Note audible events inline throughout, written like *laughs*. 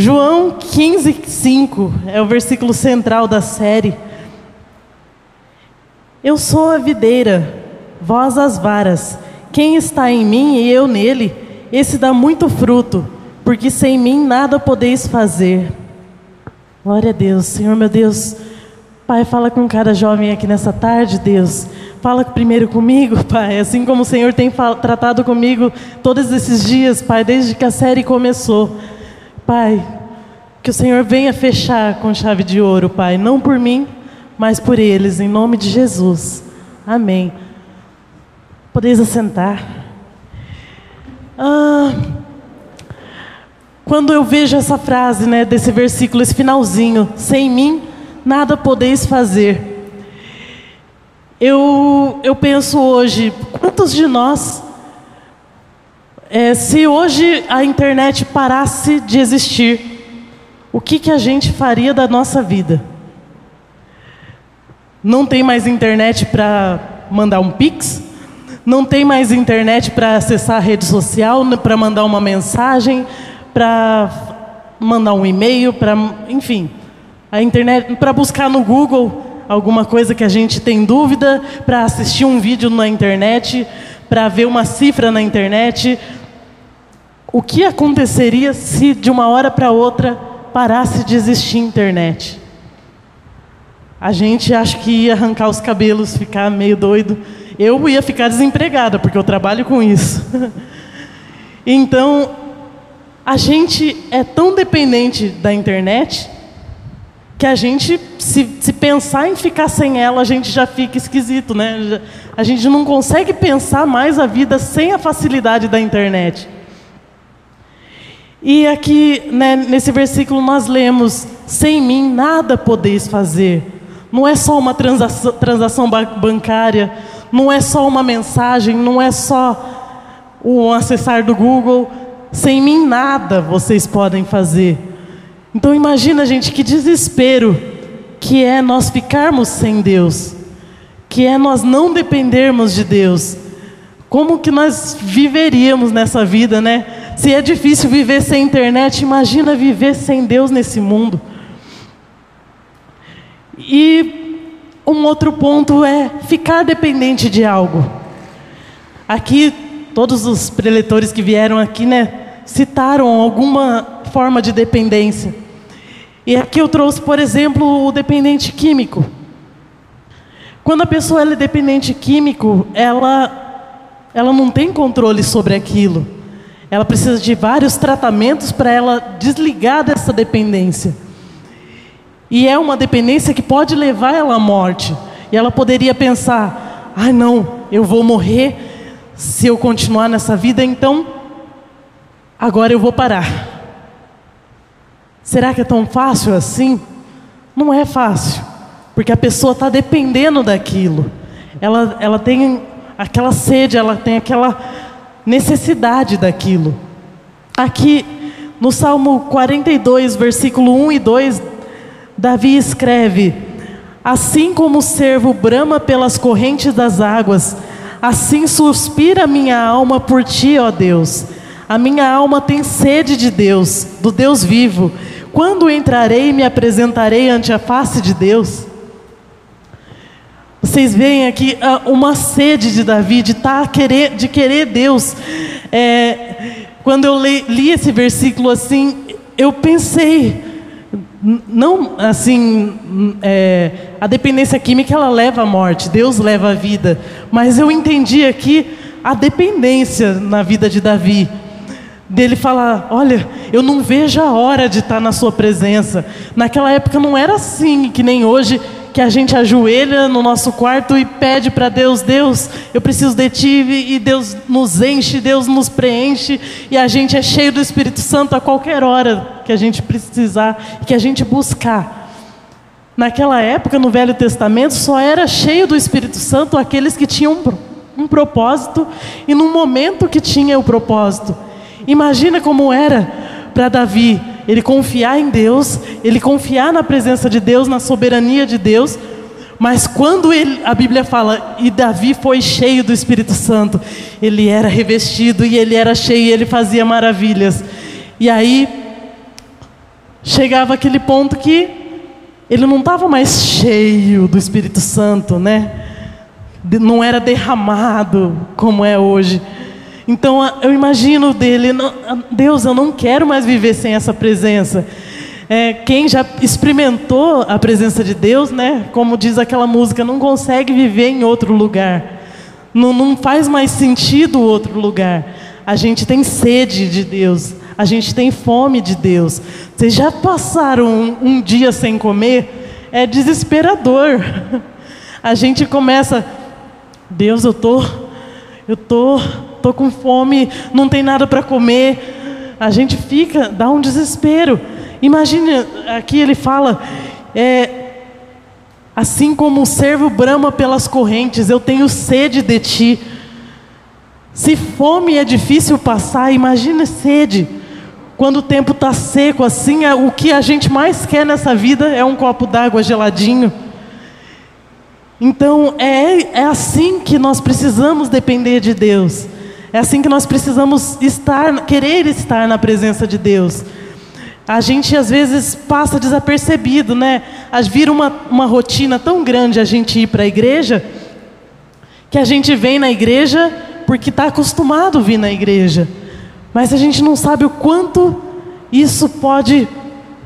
João 15, 5 é o versículo central da série. Eu sou a videira, vós as varas. Quem está em mim e eu nele, esse dá muito fruto, porque sem mim nada podeis fazer. Glória a Deus, Senhor meu Deus. Pai, fala com cada jovem aqui nessa tarde, Deus. Fala primeiro comigo, *laughs* Pai, assim como o Senhor tem tratado comigo todos esses dias, Pai, desde que a série começou. Pai, que o Senhor venha fechar com chave de ouro, Pai, não por mim, mas por eles, em nome de Jesus. Amém. Podeis assentar. Ah, quando eu vejo essa frase, né, desse versículo, esse finalzinho, sem mim nada podeis fazer. Eu, eu penso hoje, quantos de nós, é, se hoje a internet parasse de existir, o que, que a gente faria da nossa vida? Não tem mais internet para mandar um pix? Não tem mais internet para acessar a rede social, para mandar uma mensagem, para mandar um e-mail, para, enfim, a internet para buscar no Google alguma coisa que a gente tem dúvida, para assistir um vídeo na internet, para ver uma cifra na internet. O que aconteceria se de uma hora para outra parasse de existir internet? A gente acha que ia arrancar os cabelos, ficar meio doido. Eu ia ficar desempregada, porque eu trabalho com isso. *laughs* então, a gente é tão dependente da internet que a gente, se, se, pensar em ficar sem ela, a gente já fica esquisito, né? A gente não consegue pensar mais a vida sem a facilidade da internet. E aqui, né, nesse versículo, nós lemos: Sem mim nada podeis fazer. Não é só uma transação, transação bancária, não é só uma mensagem, não é só o acessar do Google. Sem mim nada vocês podem fazer. Então imagina, gente, que desespero que é nós ficarmos sem Deus, que é nós não dependermos de Deus. Como que nós viveríamos nessa vida, né? Se é difícil viver sem internet, imagina viver sem Deus nesse mundo. E um outro ponto é ficar dependente de algo. Aqui, todos os preletores que vieram aqui, né, citaram alguma forma de dependência. E aqui eu trouxe, por exemplo, o dependente químico. Quando a pessoa é dependente químico, ela, ela não tem controle sobre aquilo. Ela precisa de vários tratamentos para ela desligar dessa dependência. E é uma dependência que pode levar ela à morte. E ela poderia pensar: ai, ah, não, eu vou morrer se eu continuar nessa vida, então agora eu vou parar. Será que é tão fácil assim? Não é fácil, porque a pessoa está dependendo daquilo. Ela, ela tem aquela sede, ela tem aquela necessidade daquilo. Aqui no Salmo 42, versículo 1 e 2, Davi escreve: Assim como o servo brama pelas correntes das águas, assim suspira minha alma por ti, ó Deus. A minha alma tem sede de Deus, do Deus vivo. Quando entrarei e me apresentarei ante a face de Deus? Vocês veem aqui uh, uma sede de Davi de, tá querer, de querer Deus. É, quando eu li, li esse versículo assim, eu pensei, não assim, é, a dependência química ela leva à morte, Deus leva à vida, mas eu entendi aqui a dependência na vida de Davi dele falar: Olha, eu não vejo a hora de estar na Sua presença. Naquela época não era assim, que nem hoje, que a gente ajoelha no nosso quarto e pede para Deus: Deus, eu preciso de Ti, e Deus nos enche, Deus nos preenche, e a gente é cheio do Espírito Santo a qualquer hora que a gente precisar, que a gente buscar. Naquela época, no Velho Testamento, só era cheio do Espírito Santo aqueles que tinham um propósito e no momento que tinha o propósito. Imagina como era para Davi ele confiar em Deus, ele confiar na presença de Deus, na soberania de Deus. Mas quando ele, a Bíblia fala, e Davi foi cheio do Espírito Santo, ele era revestido e ele era cheio e ele fazia maravilhas. E aí, chegava aquele ponto que ele não estava mais cheio do Espírito Santo, né? Não era derramado como é hoje. Então eu imagino dele, Deus, eu não quero mais viver sem essa presença. É, quem já experimentou a presença de Deus, né? Como diz aquela música, não consegue viver em outro lugar. Não, não faz mais sentido outro lugar. A gente tem sede de Deus. A gente tem fome de Deus. Vocês já passaram um, um dia sem comer? É desesperador. *laughs* A gente começa, Deus, eu tô, eu tô, tô com fome, não tem nada para comer. A gente fica, dá um desespero. Imagine, aqui ele fala, é, assim como o servo brama pelas correntes, eu tenho sede de ti. Se fome é difícil passar, imagine sede. Quando o tempo está seco assim, é, o que a gente mais quer nessa vida é um copo d'água geladinho. Então é, é assim que nós precisamos depender de Deus. É assim que nós precisamos estar, querer estar na presença de Deus a gente às vezes passa desapercebido, né? Vira uma, uma rotina tão grande a gente ir para a igreja, que a gente vem na igreja porque está acostumado a vir na igreja. Mas a gente não sabe o quanto isso pode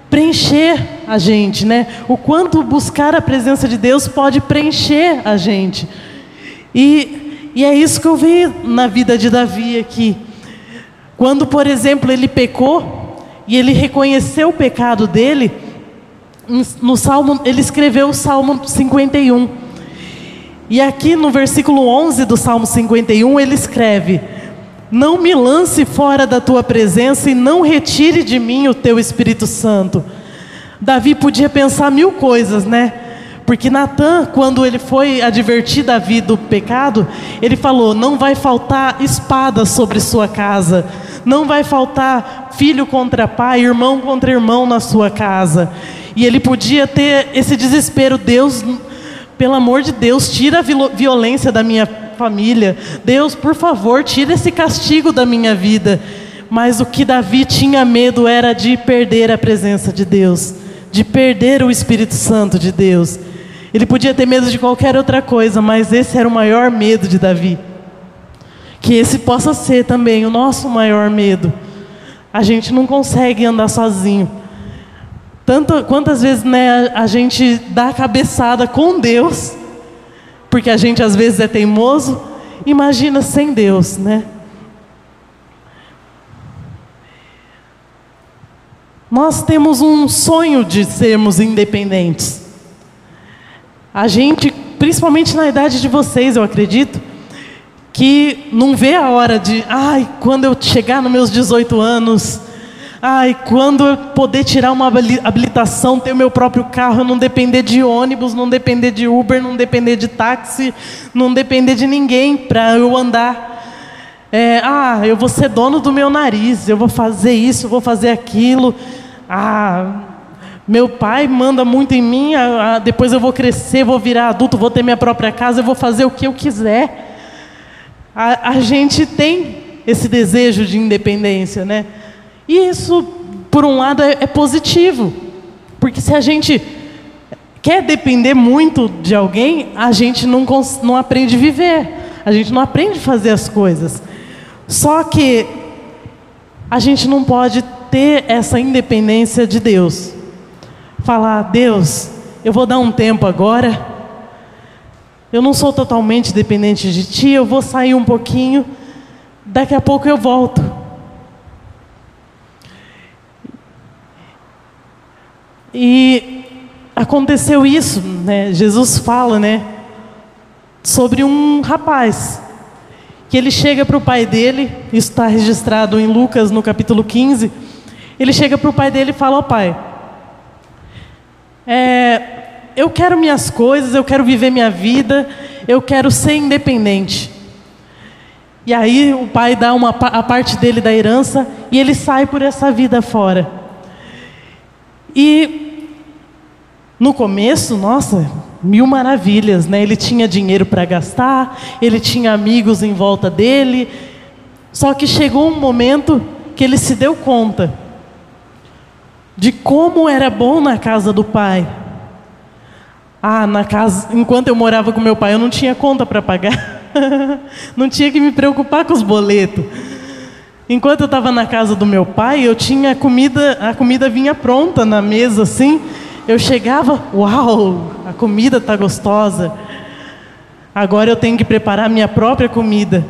preencher a gente, né? O quanto buscar a presença de Deus pode preencher a gente. E, e é isso que eu vi na vida de Davi aqui. Quando, por exemplo, ele pecou, e ele reconheceu o pecado dele, no Salmo, ele escreveu o Salmo 51. E aqui no versículo 11 do Salmo 51, ele escreve: Não me lance fora da tua presença e não retire de mim o teu Espírito Santo. Davi podia pensar mil coisas, né? Porque Natan, quando ele foi advertir Davi do pecado, ele falou: Não vai faltar espada sobre sua casa, não vai faltar filho contra pai, irmão contra irmão na sua casa. E ele podia ter esse desespero: Deus, pelo amor de Deus, tira a violência da minha família. Deus, por favor, tira esse castigo da minha vida. Mas o que Davi tinha medo era de perder a presença de Deus, de perder o Espírito Santo de Deus. Ele podia ter medo de qualquer outra coisa, mas esse era o maior medo de Davi. Que esse possa ser também o nosso maior medo. A gente não consegue andar sozinho. Tanto, quantas vezes né, a gente dá a cabeçada com Deus, porque a gente às vezes é teimoso, imagina sem Deus, né? Nós temos um sonho de sermos independentes. A gente, principalmente na idade de vocês, eu acredito, que não vê a hora de, ai, quando eu chegar nos meus 18 anos, ai, quando eu poder tirar uma habilitação, ter o meu próprio carro, não depender de ônibus, não depender de Uber, não depender de táxi, não depender de ninguém para eu andar. É, ah, eu vou ser dono do meu nariz, eu vou fazer isso, eu vou fazer aquilo. Ah, meu pai manda muito em mim, depois eu vou crescer, vou virar adulto, vou ter minha própria casa, eu vou fazer o que eu quiser. A, a gente tem esse desejo de independência, né? E isso, por um lado, é, é positivo, porque se a gente quer depender muito de alguém, a gente não, não aprende a viver, a gente não aprende a fazer as coisas. Só que a gente não pode ter essa independência de Deus falar: Deus, eu vou dar um tempo agora. Eu não sou totalmente dependente de Ti, eu vou sair um pouquinho. Daqui a pouco eu volto. E aconteceu isso, né? Jesus fala, né? Sobre um rapaz que ele chega para o pai dele, isso está registrado em Lucas no capítulo 15. Ele chega para o pai dele e fala: Ó oh, pai, é, eu quero minhas coisas, eu quero viver minha vida, eu quero ser independente. E aí o pai dá uma, a parte dele da herança e ele sai por essa vida fora. E no começo, nossa, mil maravilhas, né? Ele tinha dinheiro para gastar, ele tinha amigos em volta dele. Só que chegou um momento que ele se deu conta de como era bom na casa do pai. Ah, na casa, enquanto eu morava com meu pai, eu não tinha conta para pagar. *laughs* não tinha que me preocupar com os boletos. Enquanto eu estava na casa do meu pai, eu tinha comida, a comida vinha pronta na mesa assim. Eu chegava, uau, a comida está gostosa. Agora eu tenho que preparar minha própria comida.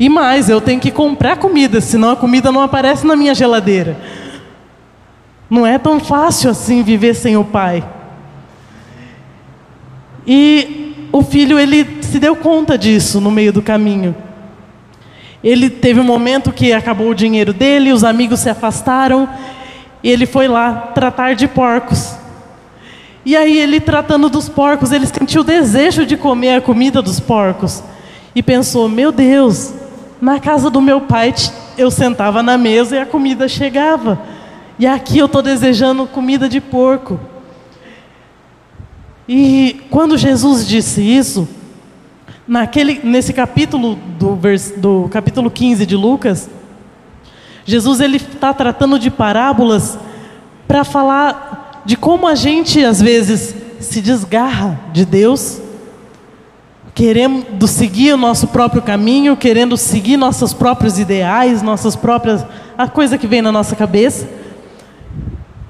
E mais, eu tenho que comprar comida, senão a comida não aparece na minha geladeira. Não é tão fácil assim viver sem o pai. E o filho, ele se deu conta disso no meio do caminho. Ele teve um momento que acabou o dinheiro dele, os amigos se afastaram, e ele foi lá tratar de porcos. E aí ele tratando dos porcos, ele sentiu o desejo de comer a comida dos porcos. E pensou: "Meu Deus, na casa do meu pai eu sentava na mesa e a comida chegava. E aqui eu estou desejando comida de porco." E quando Jesus disse isso, naquele, nesse capítulo do, vers, do capítulo 15 de Lucas, Jesus ele está tratando de parábolas para falar de como a gente às vezes se desgarra de Deus, querendo seguir o nosso próprio caminho, querendo seguir nossos próprios ideais, nossas próprias a coisa que vem na nossa cabeça.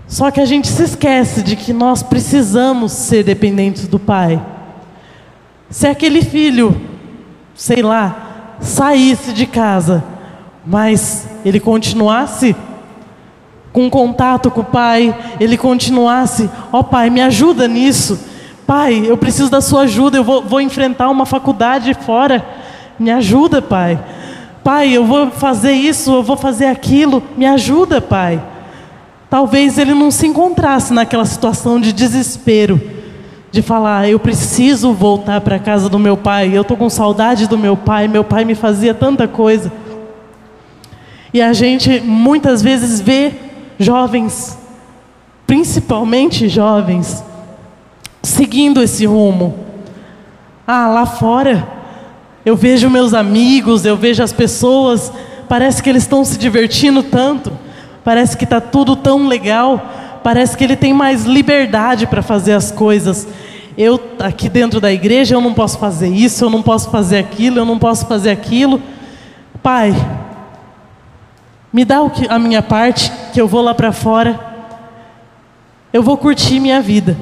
Só que a gente se esquece de que nós precisamos ser dependentes do Pai. Se aquele filho, sei lá, saísse de casa mas ele continuasse com contato com o pai, ele continuasse, ó oh, pai, me ajuda nisso, pai, eu preciso da sua ajuda, eu vou, vou enfrentar uma faculdade fora, me ajuda, pai, pai, eu vou fazer isso, eu vou fazer aquilo, me ajuda, pai. Talvez ele não se encontrasse naquela situação de desespero, de falar, eu preciso voltar para a casa do meu pai, eu estou com saudade do meu pai, meu pai me fazia tanta coisa. E a gente muitas vezes vê jovens, principalmente jovens, seguindo esse rumo. Ah, lá fora, eu vejo meus amigos, eu vejo as pessoas, parece que eles estão se divertindo tanto, parece que está tudo tão legal, parece que ele tem mais liberdade para fazer as coisas. Eu, aqui dentro da igreja, eu não posso fazer isso, eu não posso fazer aquilo, eu não posso fazer aquilo. Pai, me dá o que, a minha parte, que eu vou lá para fora. Eu vou curtir minha vida.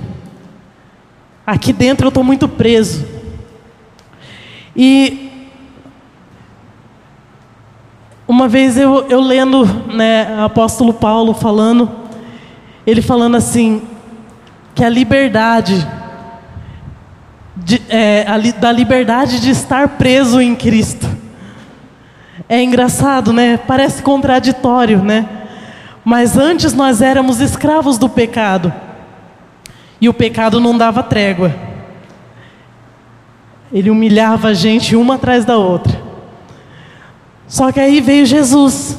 Aqui dentro eu estou muito preso. E uma vez eu, eu lendo né, o apóstolo Paulo falando, ele falando assim, que a liberdade, de, é, a, da liberdade de estar preso em Cristo. É engraçado, né? Parece contraditório, né? Mas antes nós éramos escravos do pecado. E o pecado não dava trégua. Ele humilhava a gente uma atrás da outra. Só que aí veio Jesus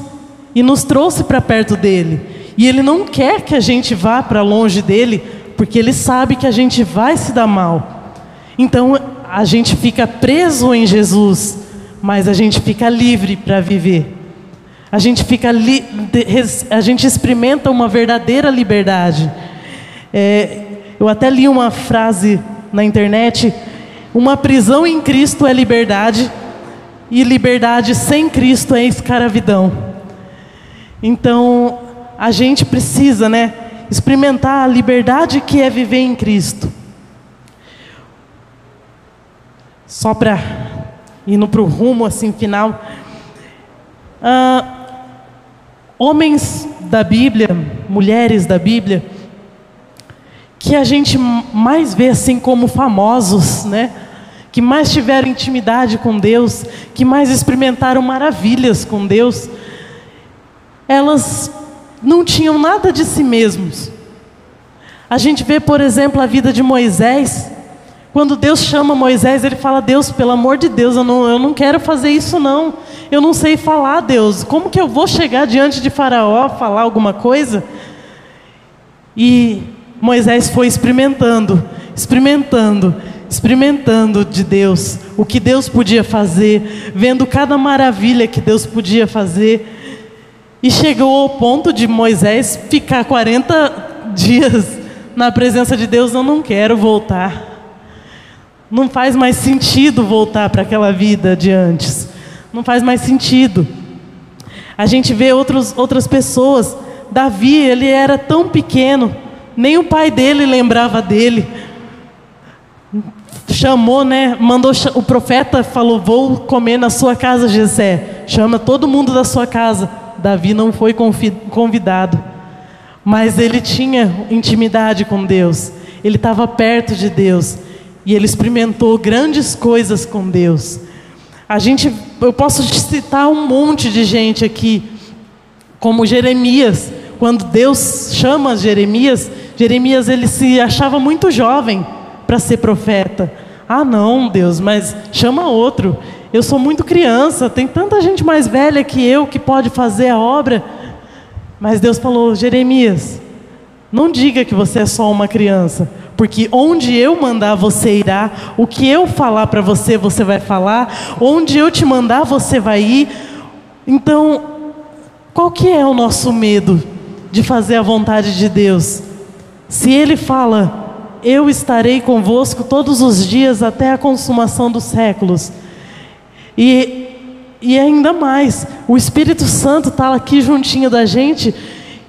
e nos trouxe para perto dele. E ele não quer que a gente vá para longe dele, porque ele sabe que a gente vai se dar mal. Então a gente fica preso em Jesus mas a gente fica livre para viver. A gente fica li, a gente experimenta uma verdadeira liberdade. É, eu até li uma frase na internet: uma prisão em Cristo é liberdade e liberdade sem Cristo é escravidão. Então a gente precisa, né, experimentar a liberdade que é viver em Cristo. Só para indo para o rumo assim final. Ah, homens da Bíblia, mulheres da Bíblia, que a gente mais vê assim como famosos, né? Que mais tiveram intimidade com Deus, que mais experimentaram maravilhas com Deus, elas não tinham nada de si mesmos. A gente vê, por exemplo, a vida de Moisés, quando Deus chama Moisés, ele fala: Deus, pelo amor de Deus, eu não, eu não quero fazer isso, não. Eu não sei falar, Deus. Como que eu vou chegar diante de Faraó, falar alguma coisa? E Moisés foi experimentando, experimentando, experimentando de Deus, o que Deus podia fazer, vendo cada maravilha que Deus podia fazer. E chegou ao ponto de Moisés ficar 40 dias na presença de Deus, eu não quero voltar. Não faz mais sentido voltar para aquela vida de antes. Não faz mais sentido. A gente vê outros, outras pessoas. Davi, ele era tão pequeno, nem o pai dele lembrava dele. Chamou, né? Mandou o profeta falou: "Vou comer na sua casa, Jessé. Chama todo mundo da sua casa." Davi não foi convidado, mas ele tinha intimidade com Deus. Ele estava perto de Deus e ele experimentou grandes coisas com Deus. A gente, eu posso citar um monte de gente aqui, como Jeremias, quando Deus chama Jeremias, Jeremias ele se achava muito jovem para ser profeta. Ah, não, Deus, mas chama outro. Eu sou muito criança, tem tanta gente mais velha que eu que pode fazer a obra. Mas Deus falou: Jeremias, não diga que você é só uma criança, porque onde eu mandar você irá, o que eu falar para você, você vai falar, onde eu te mandar, você vai ir. Então, qual que é o nosso medo de fazer a vontade de Deus? Se Ele fala, eu estarei convosco todos os dias até a consumação dos séculos. E, e ainda mais, o Espírito Santo está aqui juntinho da gente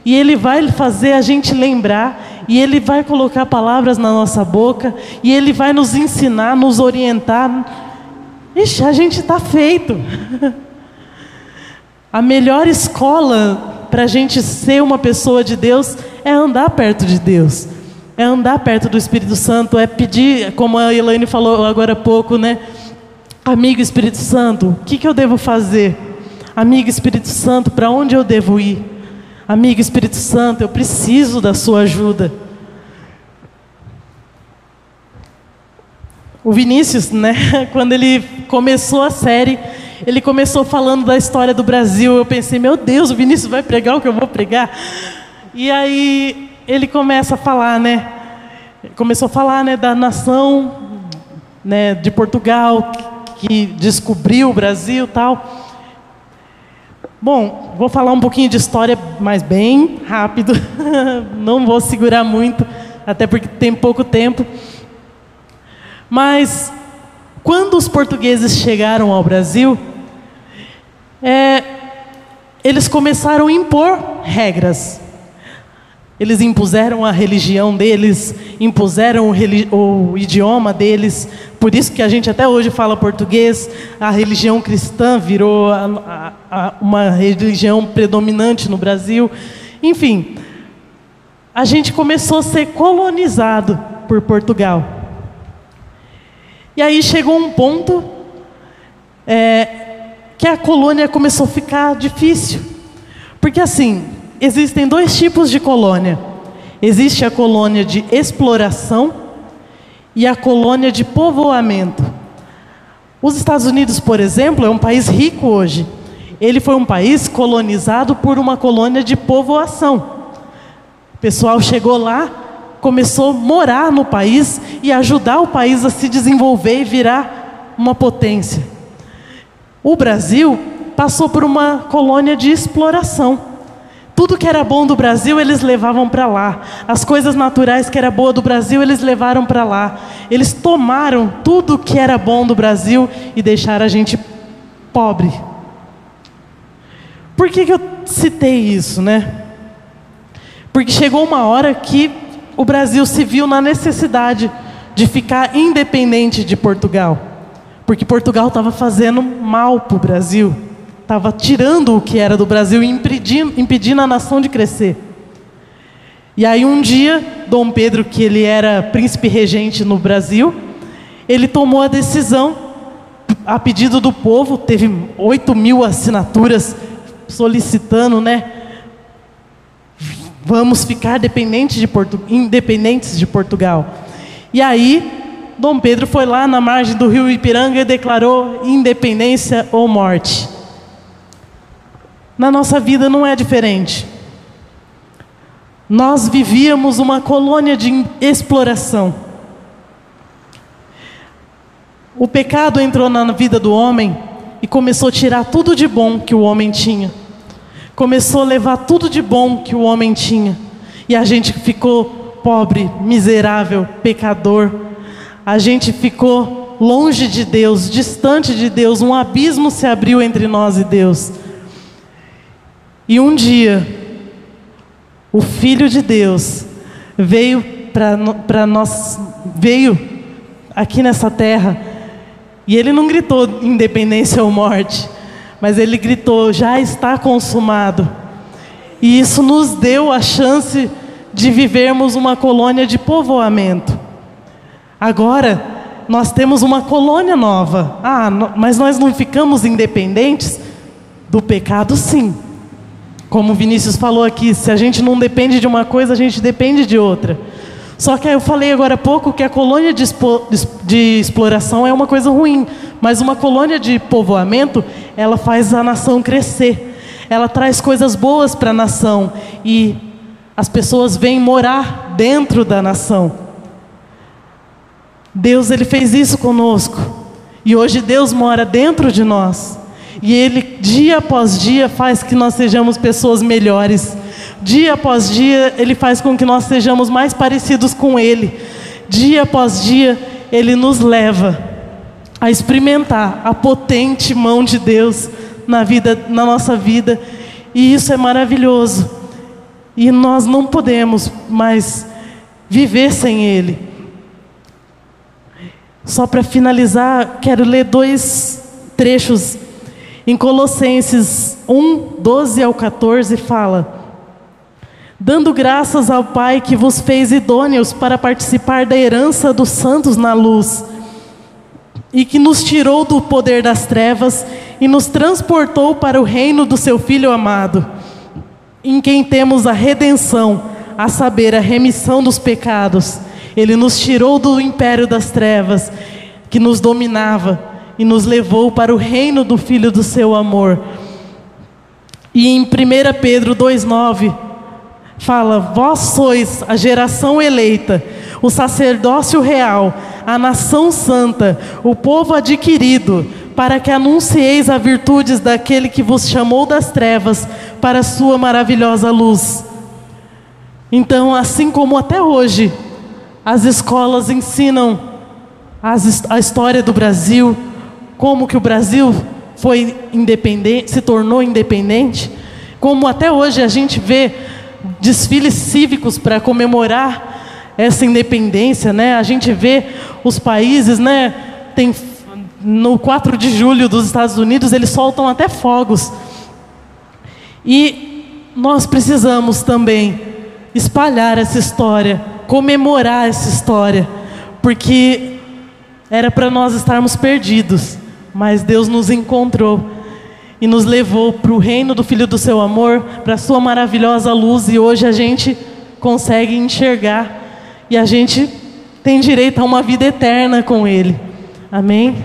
e ele vai fazer a gente lembrar, e ele vai colocar palavras na nossa boca, e ele vai nos ensinar, nos orientar. Ixi, a gente está feito. *laughs* a melhor escola para a gente ser uma pessoa de Deus é andar perto de Deus, é andar perto do Espírito Santo, é pedir, como a Elaine falou agora há pouco, né? Amigo Espírito Santo, o que, que eu devo fazer? Amigo Espírito Santo, para onde eu devo ir? Amigo Espírito Santo, eu preciso da sua ajuda. O Vinícius, né, *laughs* quando ele começou a série, ele começou falando da história do Brasil. Eu pensei, meu Deus, o Vinícius vai pregar o que eu vou pregar. E aí ele começa a falar, né? Começou a falar, né, da nação, né, de Portugal que descobriu o Brasil, tal. Bom, vou falar um pouquinho de história, mas bem rápido. *laughs* Não vou segurar muito, até porque tem pouco tempo. Mas quando os portugueses chegaram ao Brasil, é, eles começaram a impor regras. Eles impuseram a religião deles, impuseram o, o, idioma deles. Por isso que a gente até hoje fala português. A religião cristã virou a, a, uma religião predominante no Brasil. Enfim, a gente começou a ser colonizado por Portugal. E aí chegou um ponto é, que a colônia começou a ficar difícil. Porque assim, existem dois tipos de colônia. Existe a colônia de exploração e a colônia de povoamento. Os Estados Unidos, por exemplo, é um país rico hoje. Ele foi um país colonizado por uma colônia de povoação. O pessoal chegou lá, começou a morar no país e ajudar o país a se desenvolver e virar uma potência. O Brasil passou por uma colônia de exploração. Tudo que era bom do Brasil, eles levavam para lá. As coisas naturais que era boa do Brasil, eles levaram para lá. Eles tomaram tudo que era bom do Brasil e deixaram a gente pobre. Por que, que eu citei isso, né? Porque chegou uma hora que o Brasil se viu na necessidade de ficar independente de Portugal. Porque Portugal estava fazendo mal para o Brasil estava tirando o que era do Brasil e impedindo, impedindo a nação de crescer. E aí um dia, Dom Pedro, que ele era príncipe regente no Brasil, ele tomou a decisão, a pedido do povo, teve 8 mil assinaturas solicitando, né? Vamos ficar dependentes de Portu independentes de Portugal. E aí, Dom Pedro foi lá na margem do rio Ipiranga e declarou independência ou morte. Na nossa vida não é diferente. Nós vivíamos uma colônia de exploração. O pecado entrou na vida do homem e começou a tirar tudo de bom que o homem tinha. começou a levar tudo de bom que o homem tinha. E a gente ficou pobre, miserável, pecador. A gente ficou longe de Deus, distante de Deus. Um abismo se abriu entre nós e Deus. E um dia, o Filho de Deus veio para nós, veio aqui nessa terra, e ele não gritou independência ou morte, mas ele gritou: já está consumado. E isso nos deu a chance de vivermos uma colônia de povoamento. Agora, nós temos uma colônia nova. Ah, mas nós não ficamos independentes do pecado, sim. Como o Vinícius falou aqui, se a gente não depende de uma coisa, a gente depende de outra. Só que eu falei agora há pouco que a colônia de, de, exploração é uma coisa ruim, mas uma colônia de povoamento, ela faz a nação crescer. Ela traz coisas boas para a nação e as pessoas vêm morar dentro da nação. Deus ele fez isso conosco. E hoje Deus mora dentro de nós. E Ele, dia após dia, faz que nós sejamos pessoas melhores. Dia após dia, Ele faz com que nós sejamos mais parecidos com Ele. Dia após dia, Ele nos leva a experimentar a potente mão de Deus na vida, na nossa vida. E isso é maravilhoso. E nós não podemos mais viver sem Ele. Só para finalizar, quero ler dois trechos em Colossenses 1, 12 ao 14, fala: Dando graças ao Pai que vos fez idôneos para participar da herança dos santos na luz, e que nos tirou do poder das trevas e nos transportou para o reino do seu Filho amado, em quem temos a redenção, a saber, a remissão dos pecados. Ele nos tirou do império das trevas que nos dominava e nos levou para o reino do Filho do seu amor. E em 1 Pedro 2,9 fala: Vós sois a geração eleita, o sacerdócio real, a nação santa, o povo adquirido, para que anuncieis as virtudes daquele que vos chamou das trevas para a sua maravilhosa luz. Então, assim como até hoje, as escolas ensinam a história do Brasil, como que o Brasil foi independente, se tornou independente, como até hoje a gente vê desfiles cívicos para comemorar essa independência, né? A gente vê os países, né? Tem no 4 de julho dos Estados Unidos eles soltam até fogos. E nós precisamos também espalhar essa história, comemorar essa história, porque era para nós estarmos perdidos mas Deus nos encontrou e nos levou para o reino do Filho do Seu amor, para a Sua maravilhosa luz, e hoje a gente consegue enxergar e a gente tem direito a uma vida eterna com Ele. Amém?